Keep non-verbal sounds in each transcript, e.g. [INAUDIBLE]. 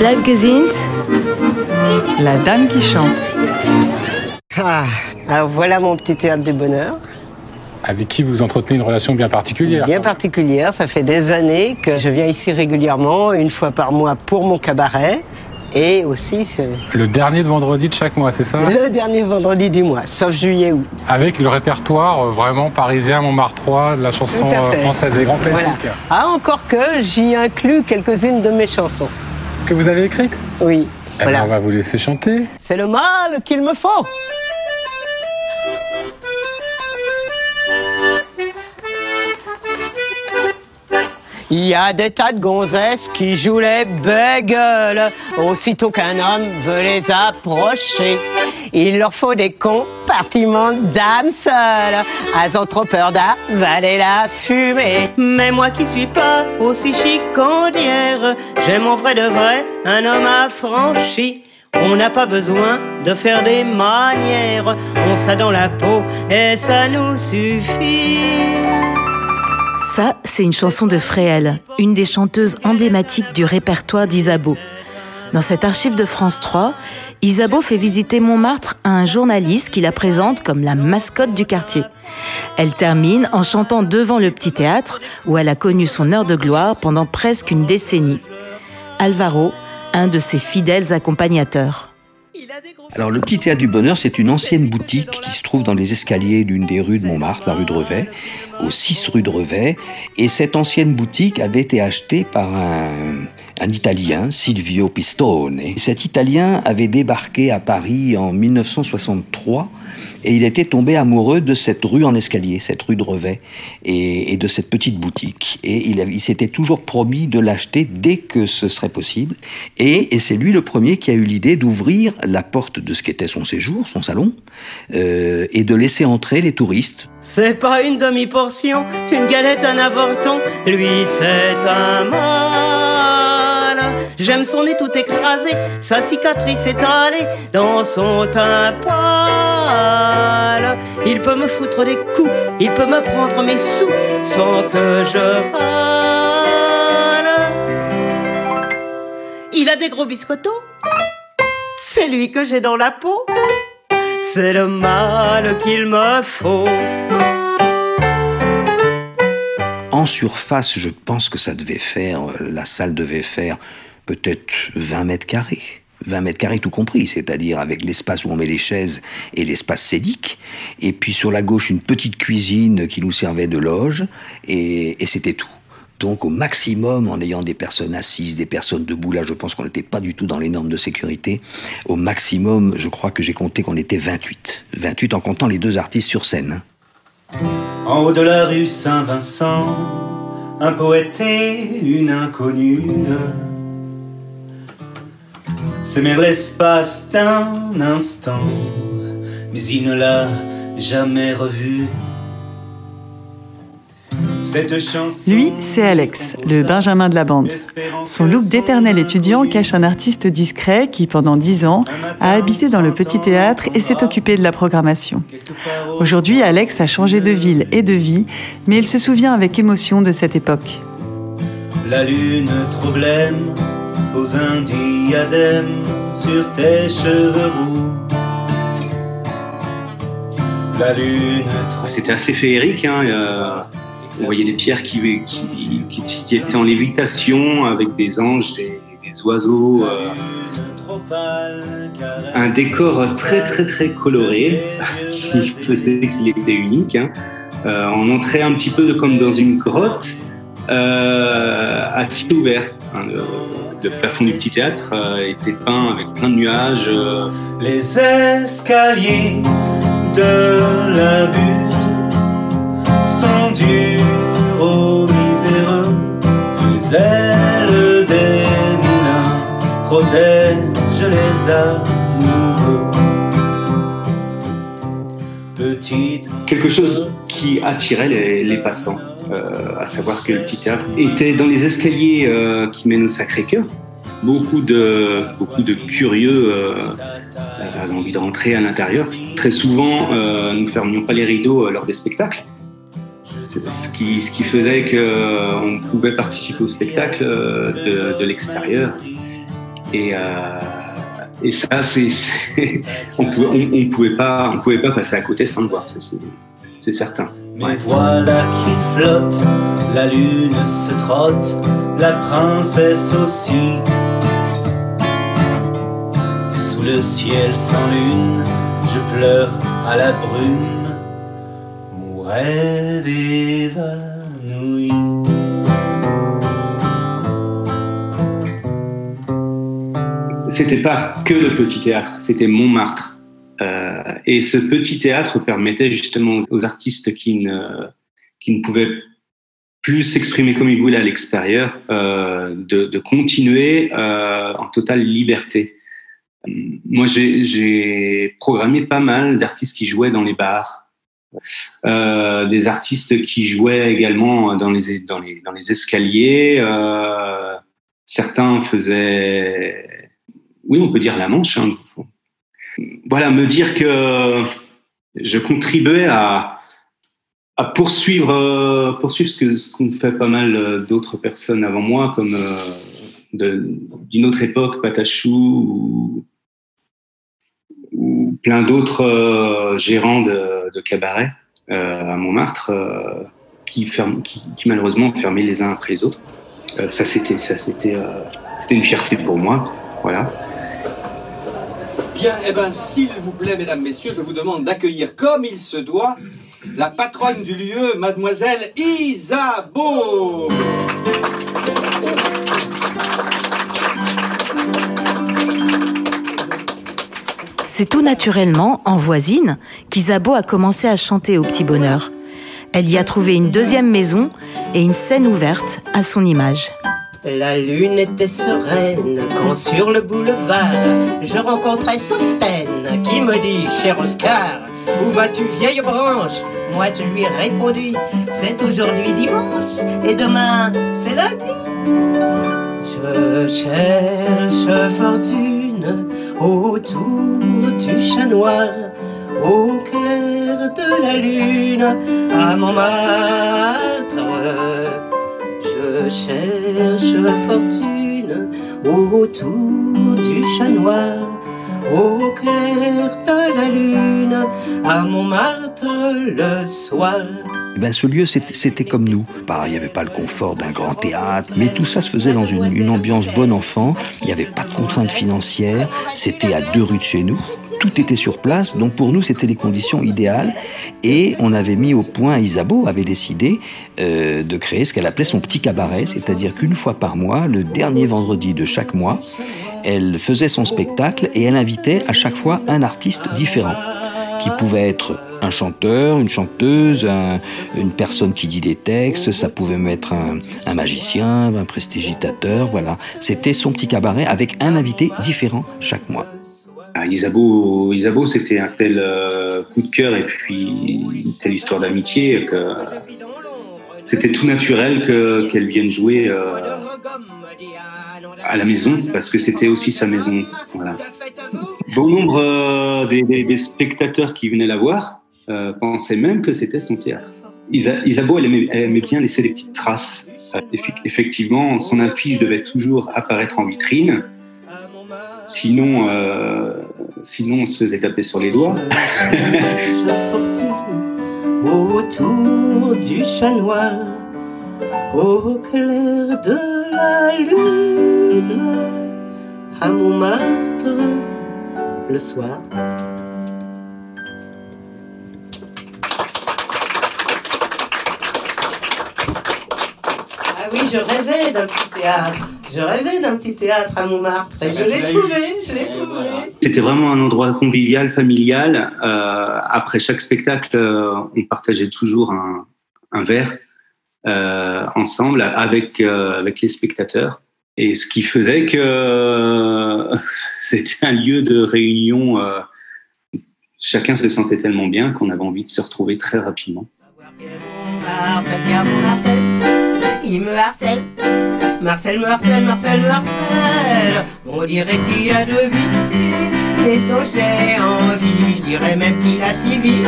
Bleib gesund. La dame qui chante. Ah, alors voilà mon petit théâtre du bonheur. Avec qui vous entretenez une relation bien particulière Bien particulière, ça fait des années que je viens ici régulièrement, une fois par mois pour mon cabaret. Et aussi ce- Le dernier de vendredi de chaque mois, c'est ça? Le dernier vendredi du mois, sauf juillet août. Avec le répertoire euh, vraiment parisien, Montmartrois, de la chanson euh, française, des grands classiques. Voilà. Ah, encore que j'y inclus quelques-unes de mes chansons. Que vous avez écrites Oui, Eh ben, on va vous laisser chanter. C'est le mal qu'il me faut. Il y a des tas de gonzesses qui jouent les bégueules. Aussitôt qu'un homme veut les approcher, il leur faut des compartiments d'âme seule. Elles ont trop peur d'avaler la fumée. Mais moi qui suis pas aussi chicandière, j'aime en vrai de vrai un homme affranchi. On n'a pas besoin de faire des manières, on s'a dans la peau et ça nous suffit. Ça, c'est une chanson de Fréhel, une des chanteuses emblématiques du répertoire d'Isabeau. Dans cette archive de France 3, Isabeau fait visiter Montmartre à un journaliste qui la présente comme la mascotte du quartier. Elle termine en chantant devant le petit théâtre où elle a connu son heure de gloire pendant presque une décennie. Alvaro, un de ses fidèles accompagnateurs. Alors le Petit Théâtre du Bonheur, c'est une ancienne boutique qui se trouve dans les escaliers d'une des rues de Montmartre, la rue de Revet, au 6 rue de Revet. Et cette ancienne boutique avait été achetée par un, un Italien, Silvio Pistone. Et cet Italien avait débarqué à Paris en 1963 et il était tombé amoureux de cette rue en escalier, cette rue de Revet, et, de cette petite boutique. Et il, s'était toujours promis de l'acheter dès que ce serait possible. Et, c'est lui le premier qui a eu l'idée d'ouvrir la porte de ce qu'était son séjour, son salon, euh, et de laisser entrer les touristes. C'est pas une demi-portion, une galette, un avorton. Lui, c'est un mal. J'aime son nez tout écrasé, sa cicatrice étalée dans son teint pâle. Il peut me foutre des coups, il peut me prendre mes sous sans que je râle. Il a des gros biscottos, c'est lui que j'ai dans la peau. C'est le mal qu'il me faut. En surface, je pense que ça devait faire, euh, la salle devait faire peut-être 20 mètres carrés. 20 mètres carrés tout compris, c'est-à-dire avec l'espace où on met les chaises et l'espace scénique. Et puis sur la gauche, une petite cuisine qui nous servait de loge, et, et c'était tout. Donc au maximum, en ayant des personnes assises, des personnes debout, là je pense qu'on n'était pas du tout dans les normes de sécurité. Au maximum, je crois que j'ai compté qu'on était 28. 28 en comptant les deux artistes sur scène. En haut de la rue Saint-Vincent, un poète et une inconnue s'aimèrent l'espace d'un instant, mais il ne l'a jamais chanson Lui, c'est Alex, le Benjamin de la bande. Son look d'éternel étudiant cache un artiste discret qui, pendant dix ans, a habité dans le petit théâtre et s'est occupé de la programmation. Aujourd'hui, Alex a changé de ville et de vie, mais il se souvient avec émotion de cette époque. La lune trop blême pose un diadème sur tes cheveux roux. La lune trop C'était assez féerique. Hein, euh, on voyait des pierres qui, qui, qui, qui étaient en lévitation avec des anges, des, des oiseaux. euh, un décor très très très coloré [LAUGHS] qui [LAUGHS] faisait qu'il était unique. Hein. Euh, on entrait un petit peu comme dans une grotte euh, à ciel ouvert. Hein. le, le plafond du petit théâtre euh, était peint avec plein de nuages. euh, Les escaliers de la butte sont durs aux miséreux. Les ailes des moulins protègent les amoureux. Petite quelque chose qui attirait les, les passants, à savoir que le petit théâtre était dans les escaliers euh, qui mènent au Sacré-Cœur. Beaucoup de, beaucoup de curieux euh, avaient envie de rentrer à l'intérieur. Très souvent, euh, nous ne fermions pas les rideaux euh, lors des spectacles. Ce qui, ce qui faisait qu'on pouvait participer au spectacle euh, de, de l'extérieur. Et, et ça, c'est, [LAUGHS] on pouvait, on, pouvait pouvait pas passer à côté sans le voir, c'est certain. Mais voilà qu'il flotte, la lune se trotte, la princesse aussi. Sous le ciel sans lune, je pleure à la brume, mon rêve évanoui. C'était pas que le petit théâtre, c'était Montmartre. Et ce petit théâtre permettait justement aux artistes qui ne, qui ne pouvaient plus s'exprimer comme ils voulaient à l'extérieur, euh, de, continuer euh, en totale liberté. Moi, j'ai programmé pas mal d'artistes qui jouaient dans les bars, euh, des artistes qui jouaient également dans les, dans les, dans les escaliers. Certains faisaient, oui, on peut dire la manche. Hein. Voilà, me dire que je contribuais à, poursuivre, euh, poursuivre ce qu'ont fait pas mal d'autres personnes avant moi, comme d'une autre époque, Patachou ou, plein d'autres euh, gérants de, de cabaret euh, à Montmartre euh, qui, malheureusement fermaient les uns après les autres. ça c'était c'était une fierté pour moi, voilà. Bien, eh ben, s'il vous plaît, mesdames, messieurs, je vous demande d'accueillir comme il se doit la patronne du lieu, mademoiselle Isabeau. C'est tout naturellement, en voisine, qu'Isabeau a commencé à chanter au petit bonheur. Elle y a trouvé une deuxième maison et une scène ouverte à son image. La lune était sereine quand sur le boulevard je rencontrais Sostène qui me dit Cher Oscar, où vas-tu vieille branche? Moi je lui ai répondu C'est aujourd'hui dimanche et demain c'est lundi. Je cherche fortune autour du chat noir, au clair de la lune, à Montmartre. Je cherche fortune autour du chat noir, au clair de la lune, à Montmartre le soir. Eh ben, ce lieu, c'était comme nous. Bah, il n'y avait pas le confort d'un grand théâtre, mais tout ça se faisait dans une, une ambiance bon enfant. Il n'y avait pas de contraintes financières. C'était à deux rues de chez nous. Tout était sur place, donc pour nous c'était les conditions idéales. Et on avait mis au point, Isabeau avait décidé euh, de créer ce qu'elle appelait son petit cabaret, c'est-à-dire qu'une fois par mois, le dernier vendredi de chaque mois, elle faisait son spectacle et elle invitait à chaque fois un artiste différent, qui pouvait être un chanteur, une chanteuse, une personne qui dit des textes, ça pouvait mettre un, un magicien, un prestigitateur, voilà. C'était son petit cabaret avec un invité différent chaque mois. Isabeau, Isabeau c'était un tel euh, coup de cœur et puis une telle histoire d'amitié que c'était tout naturel qu'elle vienne jouer euh, à la maison parce que c'était aussi sa maison. Bon nombre euh, des, spectateurs qui venaient la voir pensait même que c'était son théâtre. Isa, Isabeau, elle aimait, elle aimait, bien laisser des petites traces. Effectivement, son affiche devait toujours apparaître en vitrine. Sinon, euh, sinon, on se faisait taper sur les doigts. [LAUGHS] autour du chat noir, au clair de la lune, à Montmartre, le soir. je rêvais d'un petit théâtre. Je rêvais d'un petit théâtre à Montmartre et je l'ai trouvé, je l'ai trouvé. C'était vraiment un endroit convivial, familial. Euh, après chaque spectacle, euh, on partageait toujours un, un verre euh, ensemble avec, euh, avec les spectateurs. Et ce qui faisait que [LAUGHS] c'était un lieu de réunion. chacun se sentait tellement bien qu'on avait envie de se retrouver très rapidement. Il me harcèle. Marcel, Marcel, Marcel, Marcel. On dirait qu'il a deux vies. Mais dont j'ai envie, je dirais même qu'il a six vies.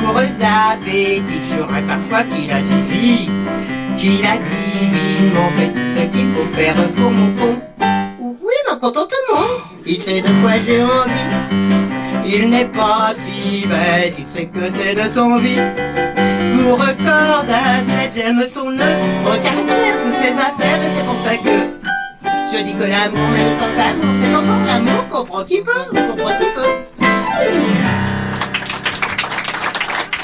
Coureux appétit, j'aurais parfois qu'il a dix vies. Qu'il a divinement fait tout ce qu'il faut faire pour mon con. Oui, mon contentement. Il sait de quoi j'ai envie. Il n'est pas si bête, il sait que c'est de son vie. Vous record d'athlète, j'aime son œuvre, caractère, toutes ses affaires, et c'est pour ça que je dis que l'amour, même sans amour, c'est encore l'amour, comprend qui peut, comprend qui peut.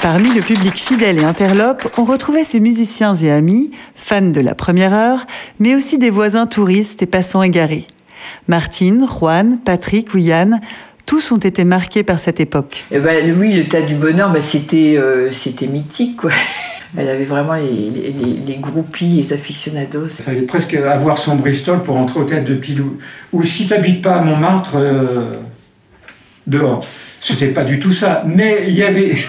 Parmi le public fidèle et interlope, on retrouvait ses musiciens et amis, fans de la première heure, mais aussi des voisins touristes et passants égarés. Martine, Juan, Patrick ou Yann, tous ont été marqués par cette époque. Eh ben, oui, le tas du bonheur, ben, c'était, euh, c'était mythique. Quoi. [LAUGHS] Elle avait vraiment les, les, les, groupies, les aficionados. Il fallait presque avoir son Bristol pour entrer au théâtre de Pilou. Ou si tu n'habites pas à Montmartre, euh, dehors. C'était pas du tout ça. Mais il y avait... [LAUGHS]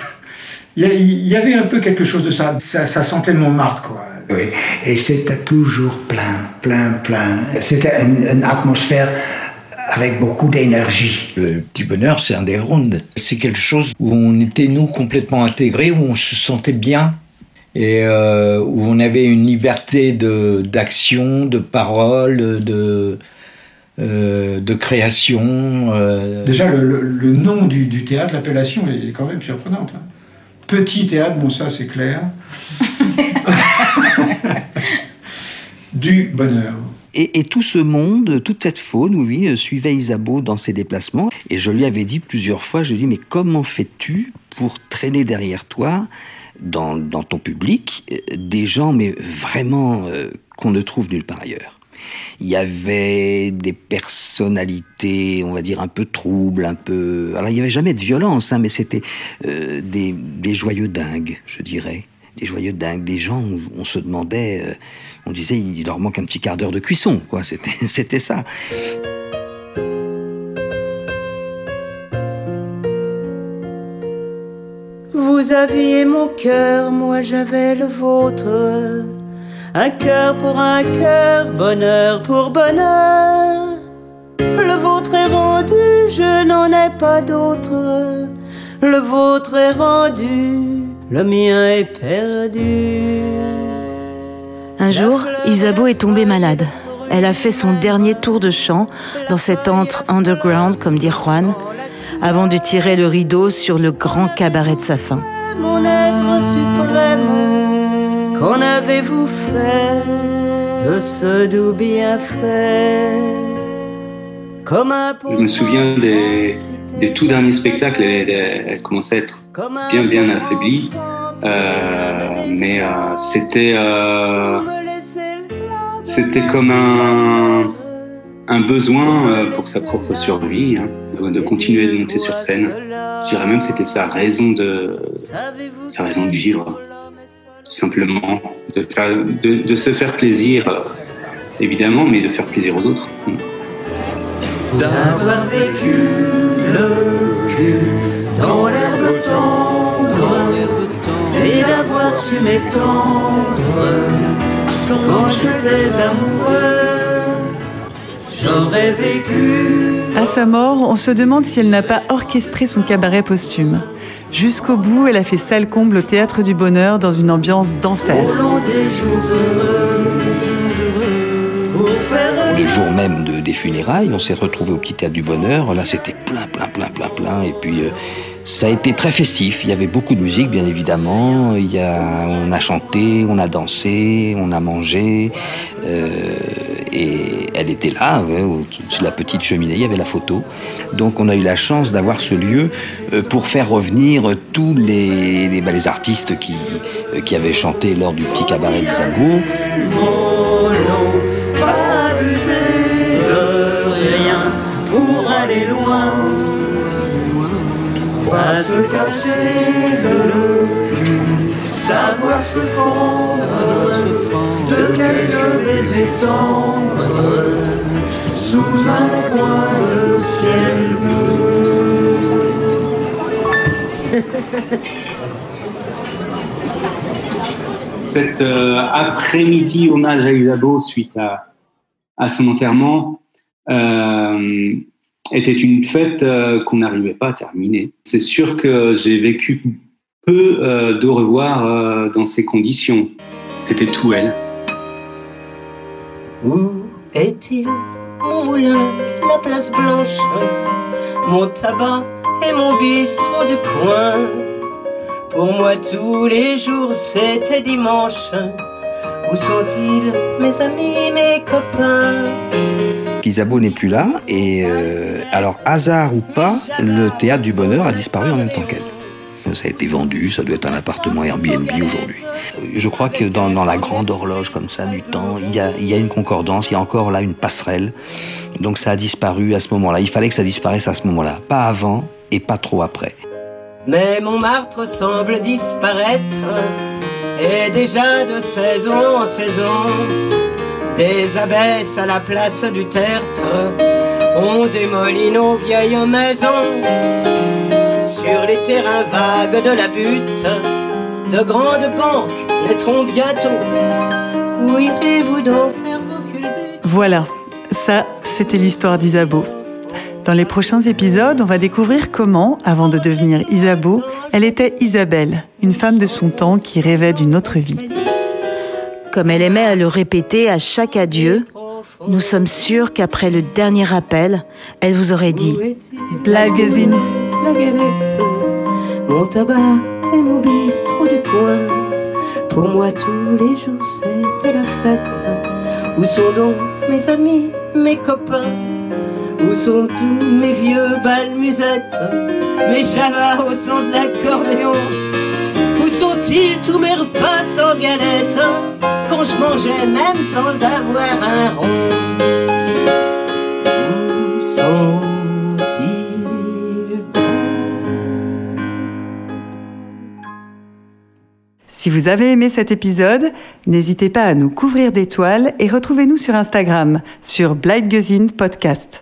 Il y avait un peu quelque chose de ça. Ça, ça sentait le Montmartre, quoi. Oui, et c'était toujours plein, plein, plein. C'était une, une atmosphère avec beaucoup d'énergie. Le petit bonheur, c'est un des rondes. C'est quelque chose où on était, nous, complètement intégrés, où on se sentait bien et euh, où on avait une liberté d'action, de, de parole, de, euh, de création. Euh... Déjà, le, le, le, nom du, du théâtre, l'appellation est quand même surprenante. Hein. Petit théâtre, bon ça c'est clair. [LAUGHS] du bonheur. Et, tout ce monde, toute cette faune, oui, suivait Isabeau dans ses déplacements. Et je lui avais dit plusieurs fois, je lui ai dit, mais comment fais-tu pour traîner derrière toi, dans, ton public, des gens, mais vraiment euh, qu'on ne trouve nulle part ailleurs? Il y avait des personnalités, on va dire, un peu troubles, un peu... Alors, il n'y avait jamais de violence, hein, mais c'était euh, des, des, joyeux dingues, je dirais. Des joyeux dingues, des gens où on se demandait... Euh, on disait, il leur manque un petit quart d'heure de cuisson, quoi. C'était, [LAUGHS] c'était ça. Vous aviez mon cœur, moi j'avais le vôtre. Un cœur pour un cœur, bonheur pour bonheur. Le vôtre est rendu, je n'en ai pas d'autre. Le vôtre est rendu, le mien est perdu. Un jour, Isabeau est tombée malade. Elle a fait son dernier tour de chant dans cet antre underground, comme dit Juan, avant de tirer le rideau sur le grand cabaret de sa fin. Mon être suprême, qu'en avez-vous fait de ce doux bienfait? Comme un Je me souviens des, des tout derniers spectacles, elle, elle commençait à être bien bien affaiblie. Euh, mais euh, c'était euh, c'était comme un un besoin pour sa propre survie hein, de, de, continuer de monter sur scène. Je dirais même c'était sa raison de sa raison de vivre tout simplement de, faire, de, de se faire plaisir évidemment mais de faire plaisir aux autres. D'avoir vécu le cul dans l'herbe tendre et d'avoir su m'étendre quand j'étais amoureux. J'aurais vécu. À sa mort, on se demande si elle n'a pas orchestré son cabaret posthume. Jusqu'au bout, elle a fait salle comble au théâtre du bonheur dans une ambiance d'enfer. Le jour même de, des funérailles, on s'est retrouvé au petit théâtre du bonheur. Là, c'était plein, plein, plein, plein, plein. Et puis. Euh, ça a été très festif. Il y avait beaucoup de musique, bien évidemment. Il y a, on a chanté, on a dansé, on a mangé. Euh, et elle était là, ouais, la petite cheminée. Il y avait la photo. Donc, on a eu la chance d'avoir ce lieu euh, pour faire revenir tous les, les, bah, artistes qui, euh, qui avaient chanté lors du petit cabaret d'Isabeau. Pas pas se casser cul, savoir se fondre de quelques baisers tendres sous un coin de ciel bleu. Cet euh, après-midi hommage à Isabeau suite à, à son enterrement, euh, était une fête euh, qu'on n'arrivait pas à terminer. C'est sûr que j'ai vécu peu euh, de revoir euh, dans ces conditions. C'était tout elle. Où est-il mon moulin, la place blanche, mon tabac et mon bistrot du coin? Pour moi tous les jours c'était dimanche. Où sont-ils mes amis, mes copains? Isabeau n'est plus là et euh, alors hasard ou pas, le théâtre du bonheur a disparu en même temps qu'elle. Ça a été vendu, ça doit être un appartement Airbnb aujourd'hui. Je crois que dans, la grande horloge comme ça du temps, il y, a, il y a une concordance, il y a encore là une passerelle. Donc ça a disparu à ce moment-là. Il fallait que ça disparaisse à ce moment-là, pas avant et pas trop après. Mais Montmartre semble disparaître, et déjà de saison en saison, des abbesses à la place du tertre ont démoli nos vieilles maisons. Sur les terrains vagues de la butte, de grandes banques naîtront bientôt. Où irez-vous donc faire vos culbutes? Voilà, ça, c'était l'histoire d'Isabeau. Dans les prochains épisodes, on va découvrir comment, avant de devenir Isabeau, elle était Isabelle, une femme de son temps qui rêvait d'une autre vie. Comme elle aimait à le répéter à chaque adieu, nous sommes sûrs qu'après le dernier appel, elle vous aurait dit Blagazins. La galette, mon tabac et mon bistrot du coin. Pour moi, tous les jours, c'était la fête. Où sont donc mes amis, mes copains? Où sont tous mes vieux balmusettes Mes chavas au son de l'accordéon Où sont-ils tous mes repas sans galette Quand je mangeais même sans avoir un rond? Où sont-ils Si vous avez aimé cet épisode, n'hésitez pas à nous couvrir d'étoiles et retrouvez-nous sur Instagram, sur Blind Podcast.